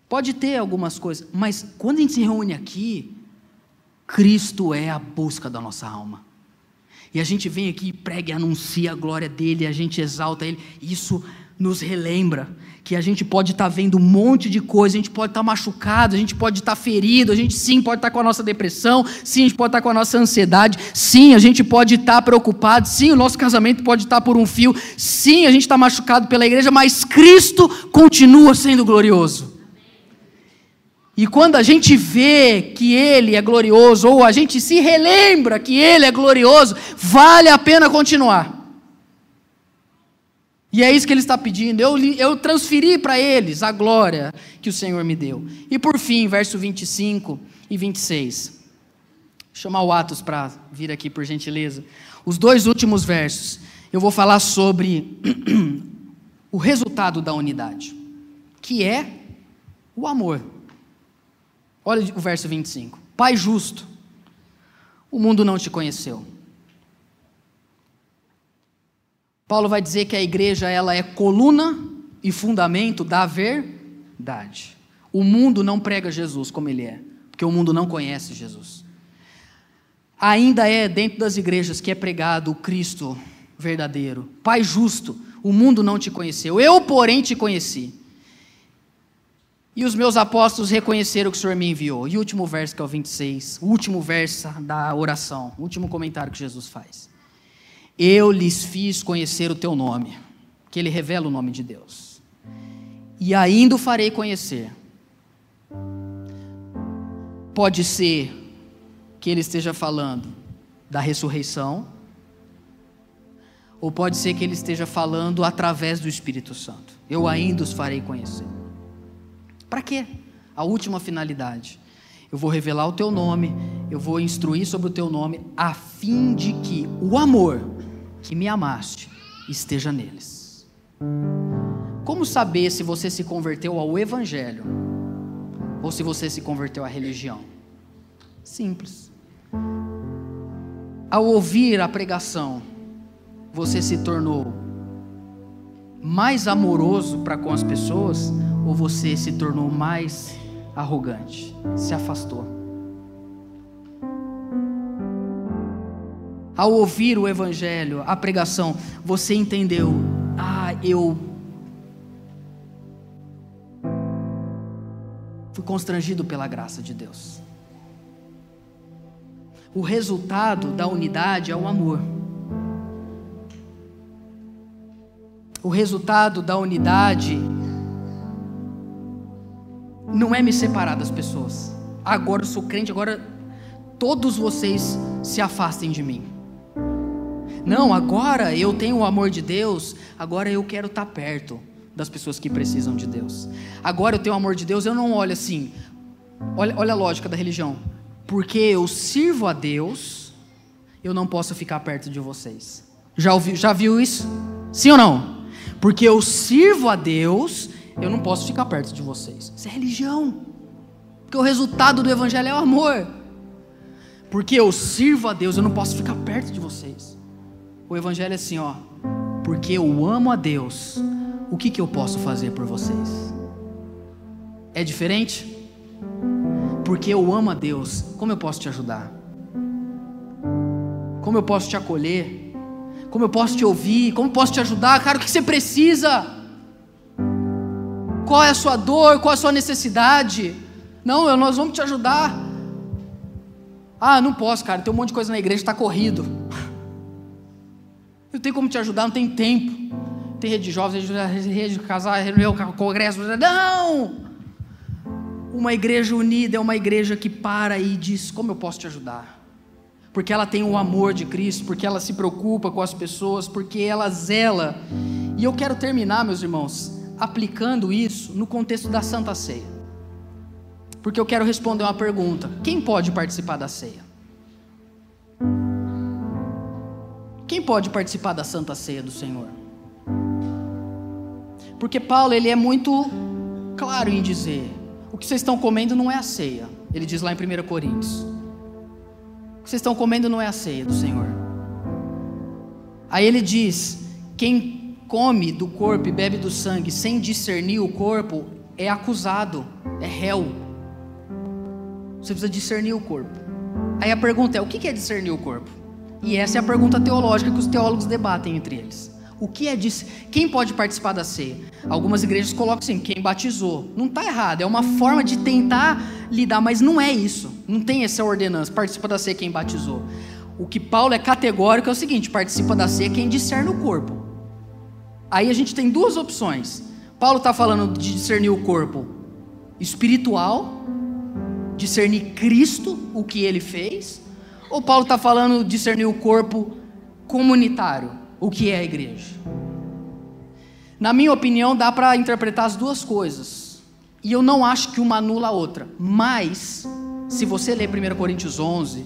Pode ter algumas coisas, mas quando a gente se reúne aqui, Cristo é a busca da nossa alma. E a gente vem aqui e prega e anuncia a glória dele, a gente exalta ele. Isso nos relembra que a gente pode estar tá vendo um monte de coisa, a gente pode estar tá machucado, a gente pode estar tá ferido, a gente sim pode estar tá com a nossa depressão, sim, a gente pode estar tá com a nossa ansiedade, sim, a gente pode estar tá preocupado, sim, o nosso casamento pode estar por um fio, sim, a gente está machucado pela igreja, mas Cristo continua sendo glorioso. E quando a gente vê que Ele é glorioso, ou a gente se relembra que Ele é glorioso, vale a pena continuar. E é isso que ele está pedindo. Eu, eu transferi para eles a glória que o Senhor me deu. E por fim, verso 25 e 26. chamar o Atos para vir aqui, por gentileza. Os dois últimos versos, eu vou falar sobre o resultado da unidade, que é o amor. Olha o verso 25. Pai justo, o mundo não te conheceu. Paulo vai dizer que a igreja ela é coluna e fundamento da verdade. O mundo não prega Jesus como ele é, porque o mundo não conhece Jesus. Ainda é dentro das igrejas que é pregado o Cristo verdadeiro. Pai justo, o mundo não te conheceu, eu, porém, te conheci. E os meus apóstolos reconheceram que o Senhor me enviou. E o último verso, que é o 26, o último verso da oração, o último comentário que Jesus faz. Eu lhes fiz conhecer o teu nome, que ele revela o nome de Deus. E ainda o farei conhecer. Pode ser que ele esteja falando da ressurreição, ou pode ser que ele esteja falando através do Espírito Santo. Eu ainda os farei conhecer. Para quê? A última finalidade. Eu vou revelar o teu nome, eu vou instruir sobre o teu nome, a fim de que o amor que me amaste esteja neles. Como saber se você se converteu ao Evangelho ou se você se converteu à religião? Simples. Ao ouvir a pregação, você se tornou mais amoroso para com as pessoas ou você se tornou mais arrogante? Se afastou. Ao ouvir o Evangelho, a pregação, você entendeu: ah, eu fui constrangido pela graça de Deus. O resultado da unidade é o amor. O resultado da unidade não é me separar das pessoas. Agora eu sou crente, agora todos vocês se afastem de mim. Não, agora eu tenho o amor de Deus, agora eu quero estar perto das pessoas que precisam de Deus. Agora eu tenho o amor de Deus, eu não olho assim. Olha, olha a lógica da religião. Porque eu sirvo a Deus, eu não posso ficar perto de vocês. Já, ouviu, já viu isso? Sim ou não? Porque eu sirvo a Deus, eu não posso ficar perto de vocês. Isso é religião. Porque o resultado do Evangelho é o amor. Porque eu sirvo a Deus, eu não posso ficar perto de vocês. O Evangelho é assim, ó. Porque eu amo a Deus, o que, que eu posso fazer por vocês? É diferente? Porque eu amo a Deus, como eu posso te ajudar? Como eu posso te acolher? Como eu posso te ouvir? Como eu posso te ajudar? Cara, o que você precisa? Qual é a sua dor? Qual é a sua necessidade? Não, nós vamos te ajudar. Ah, não posso, cara. Tem um monte de coisa na igreja, está corrido. Eu tenho como te ajudar, não tem tempo. Tem rede de jovens, rede de casais, congresso. Não! Uma igreja unida é uma igreja que para e diz: Como eu posso te ajudar? Porque ela tem o amor de Cristo, porque ela se preocupa com as pessoas, porque ela zela. E eu quero terminar, meus irmãos, aplicando isso no contexto da Santa Ceia. Porque eu quero responder uma pergunta: quem pode participar da ceia? Quem pode participar da Santa Ceia do Senhor? Porque Paulo ele é muito claro em dizer: o que vocês estão comendo não é a ceia. Ele diz lá em 1 Coríntios: o que vocês estão comendo não é a ceia do Senhor. Aí ele diz: quem come do corpo e bebe do sangue sem discernir o corpo é acusado, é réu. Você precisa discernir o corpo. Aí a pergunta é: o que é discernir o corpo? E essa é a pergunta teológica que os teólogos debatem entre eles. O que é dis... Quem pode participar da ceia? Algumas igrejas colocam assim: quem batizou. Não está errado, é uma forma de tentar lidar, mas não é isso. Não tem essa ordenança: participa da ceia quem batizou. O que Paulo é categórico é o seguinte: participa da ceia quem discerne o corpo. Aí a gente tem duas opções. Paulo está falando de discernir o corpo espiritual, discernir Cristo, o que ele fez, ou Paulo está falando discernir o corpo comunitário, o que é a igreja? Na minha opinião, dá para interpretar as duas coisas. E eu não acho que uma anula a outra. Mas, se você ler 1 Coríntios 11,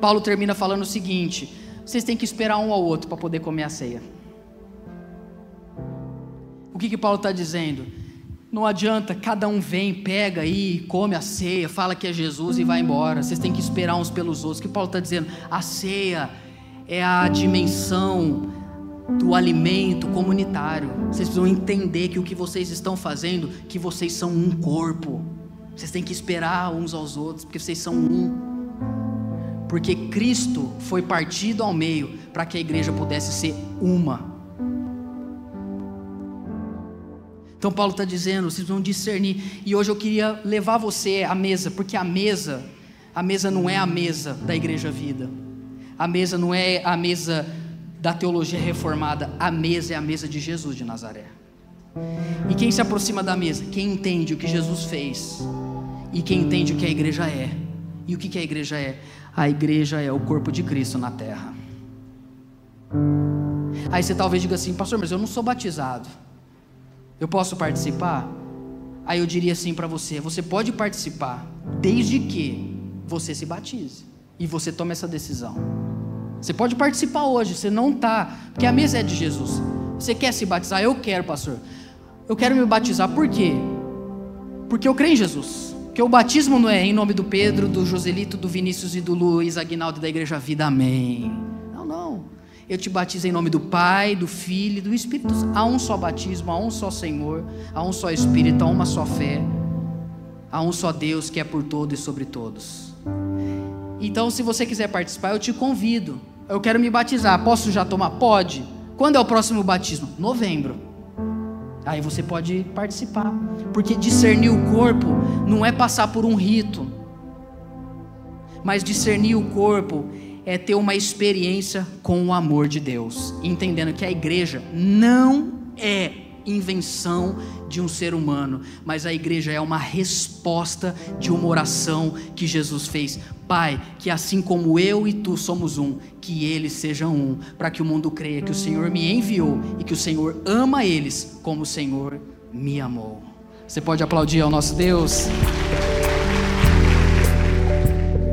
Paulo termina falando o seguinte: vocês têm que esperar um ao outro para poder comer a ceia. O que, que Paulo está dizendo? Não adianta, cada um vem, pega aí, come a ceia, fala que é Jesus e vai embora. Vocês têm que esperar uns pelos outros. O que Paulo está dizendo? A ceia é a dimensão do alimento comunitário. Vocês precisam entender que o que vocês estão fazendo, que vocês são um corpo. Vocês têm que esperar uns aos outros, porque vocês são um. Porque Cristo foi partido ao meio para que a igreja pudesse ser uma. Então Paulo está dizendo, vocês vão discernir. E hoje eu queria levar você à mesa, porque a mesa, a mesa não é a mesa da igreja vida. A mesa não é a mesa da teologia reformada, a mesa é a mesa de Jesus de Nazaré. E quem se aproxima da mesa? Quem entende o que Jesus fez e quem entende o que a igreja é. E o que a igreja é? A igreja é o corpo de Cristo na terra. Aí você talvez diga assim, pastor, mas eu não sou batizado. Eu posso participar? Aí eu diria assim para você: você pode participar, desde que você se batize e você tome essa decisão. Você pode participar hoje, você não está, porque a mesa é de Jesus. Você quer se batizar? Eu quero, pastor. Eu quero me batizar, por quê? Porque eu creio em Jesus. Porque o batismo não é em nome do Pedro, do Joselito, do Vinícius e do Luiz Aguinaldo da Igreja Vida, amém. Não, não. Eu te batizo em nome do Pai, do Filho e do Espírito. Há um só batismo, há um só Senhor, há um só Espírito, há uma só fé. Há um só Deus que é por todos e sobre todos. Então, se você quiser participar, eu te convido eu quero me batizar, posso já tomar? Pode. Quando é o próximo batismo? Novembro. Aí você pode participar, porque discernir o corpo não é passar por um rito, mas discernir o corpo é ter uma experiência com o amor de Deus, entendendo que a igreja não é invenção de um ser humano, mas a igreja é uma resposta de uma oração que Jesus fez. Pai, que assim como eu e tu somos um, que eles sejam um, para que o mundo creia que o Senhor me enviou e que o Senhor ama eles como o Senhor me amou. Você pode aplaudir ao nosso Deus?